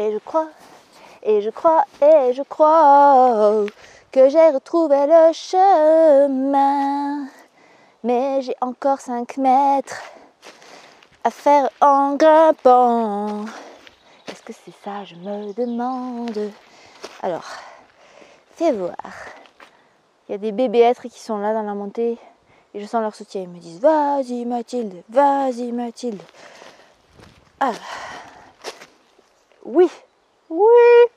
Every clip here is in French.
et je crois, et je crois, et je crois que j'ai retrouvé le chemin. Mais j'ai encore 5 mètres à faire en grimpant. Est-ce que c'est ça, je me demande? Alors, fais voir. Il y a des bébés êtres qui sont là dans la montée et je sens leur soutien. Ils me disent Vas-y Mathilde, vas-y Mathilde. Ah. Oui, oui,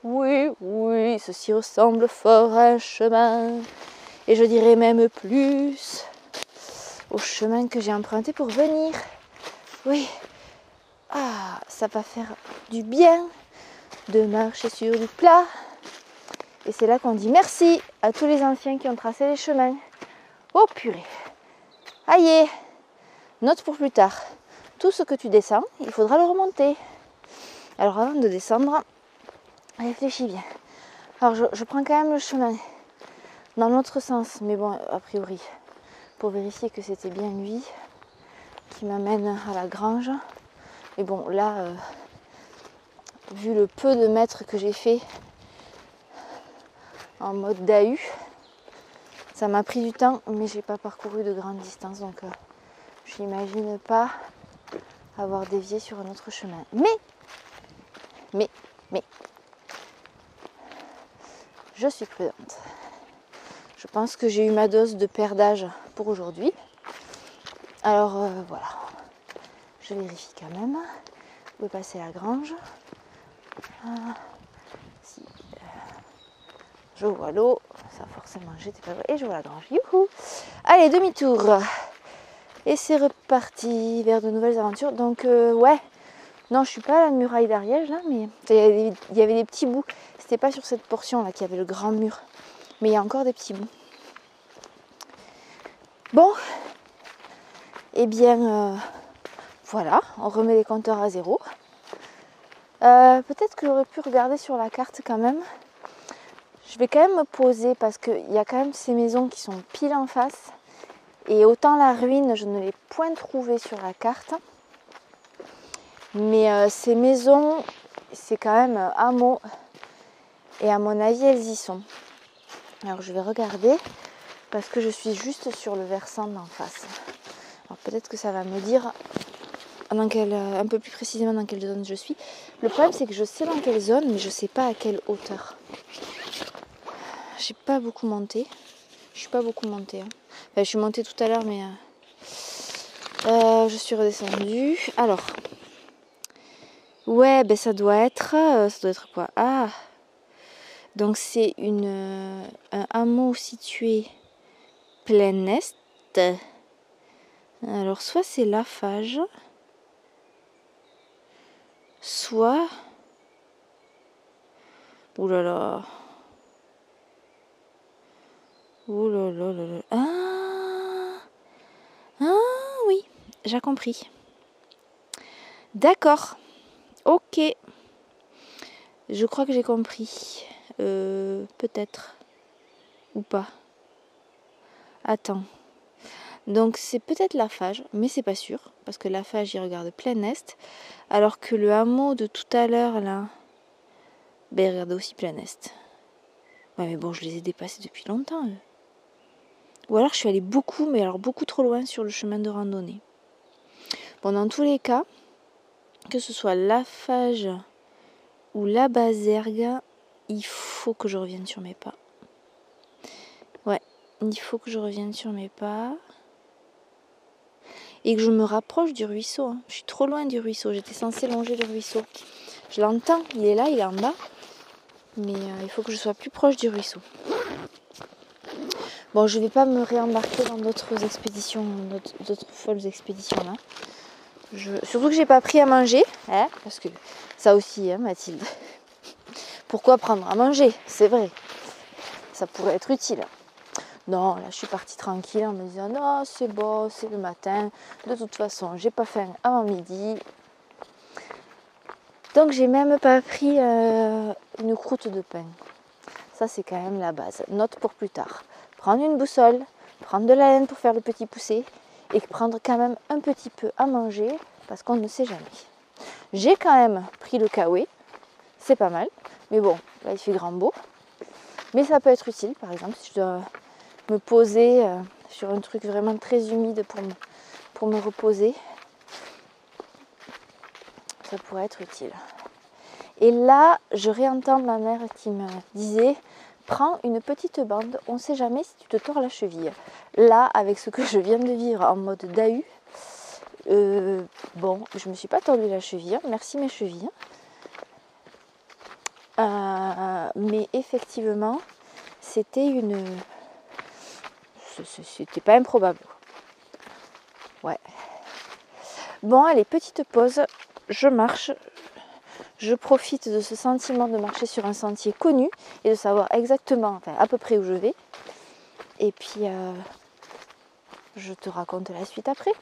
oui, oui, ceci ressemble fort à un chemin. Et je dirais même plus au chemin que j'ai emprunté pour venir. Oui. Ah, ça va faire du bien de marcher sur du plat. Et c'est là qu'on dit merci à tous les anciens qui ont tracé les chemins. Oh purée. Aïe. Note pour plus tard. Tout ce que tu descends, il faudra le remonter. Alors avant de descendre, réfléchis bien. Alors je, prends quand même le chemin dans l'autre sens, mais bon, a priori, pour vérifier que c'était bien lui qui m'amène à la grange. Et bon, là, euh, vu le peu de mètres que j'ai fait en mode DAU, ça m'a pris du temps, mais j'ai pas parcouru de grande distance, donc euh, je n'imagine pas avoir dévié sur un autre chemin. Mais, mais, mais, je suis prudente. Je pense que j'ai eu ma dose de perdage pour aujourd'hui. Alors euh, voilà, je vérifie quand même. Où est passer la grange? Ah, si, euh, Je vois l'eau, ça forcément j'étais pas Et je vois la grange. Youhou Allez, demi-tour. Et c'est reparti vers de nouvelles aventures. Donc euh, ouais, non je suis pas à la muraille d'Ariège là, mais il y avait des petits bouts. C'était pas sur cette portion là qu'il y avait le grand mur. Mais il y a encore des petits bouts. Bon, eh bien, euh, voilà, on remet les compteurs à zéro. Euh, peut-être que j'aurais pu regarder sur la carte quand même. Je vais quand même me poser parce qu'il y a quand même ces maisons qui sont pile en face. Et autant la ruine, je ne l'ai point trouvée sur la carte. Mais euh, ces maisons, c'est quand même un mot. Et à mon avis, elles y sont. Alors je vais regarder parce que je suis juste sur le versant d'en face. Alors peut-être que ça va me dire euh, un peu plus précisément dans quelle zone je suis. Le problème c'est que je sais dans quelle zone, mais je sais pas à quelle hauteur. J'ai pas beaucoup monté. Je suis pas beaucoup montée. Hein. je suis montée tout à l'heure, mais euh, euh, je suis redescendue. Alors, ouais, ben ça doit être, ça doit être quoi? Ah, donc c'est une un hameau situé plein est. Alors soit c'est Lafage, soit... Ouh là là. Ouh là là là là. Ah Ah oui, j'ai compris. D'accord. Ok. Je crois que j'ai compris. Euh, Peut-être. Ou pas. Attends. Donc c'est peut-être la Fage, mais c'est pas sûr, parce que la Fage il regarde plein est, alors que le hameau de tout à l'heure là, ben il regarde aussi plein est. Ouais mais bon je les ai dépassés depuis longtemps eux. Ou alors je suis allée beaucoup, mais alors beaucoup trop loin sur le chemin de randonnée. Bon dans tous les cas, que ce soit la Fage ou la Bazergue, il faut que je revienne sur mes pas. Ouais, il faut que je revienne sur mes pas et que je me rapproche du ruisseau. Hein. Je suis trop loin du ruisseau. J'étais censée longer le ruisseau. Je l'entends, il est là, il est en bas. Mais euh, il faut que je sois plus proche du ruisseau. Bon, je ne vais pas me réembarquer dans d'autres expéditions, d'autres folles expéditions là. Surtout que j'ai pas pris à manger, hein, parce que ça aussi, hein, Mathilde. Pourquoi prendre à manger C'est vrai. Ça pourrait être utile. Non, là je suis partie tranquille en me disant non c'est bon, c'est le matin. De toute façon, j'ai pas faim avant midi. Donc j'ai même pas pris euh, une croûte de pain. Ça c'est quand même la base. Note pour plus tard. Prendre une boussole, prendre de la laine pour faire le petit poussé et prendre quand même un petit peu à manger parce qu'on ne sait jamais. J'ai quand même pris le kawaii. c'est pas mal. Mais bon, là il fait grand beau. Mais ça peut être utile, par exemple, si je dois me poser euh, sur un truc vraiment très humide pour me reposer. Ça pourrait être utile. Et là, je réentends ma mère qui me disait prends une petite bande, on ne sait jamais si tu te tords la cheville. Là, avec ce que je viens de vivre en mode DAU, euh, bon, je me suis pas tordu la cheville, merci mes chevilles. Euh, mais effectivement, c'était une. C'était pas improbable. Ouais. Bon, allez, petite pause. Je marche. Je profite de ce sentiment de marcher sur un sentier connu et de savoir exactement, à peu près où je vais. Et puis, euh, je te raconte la suite après.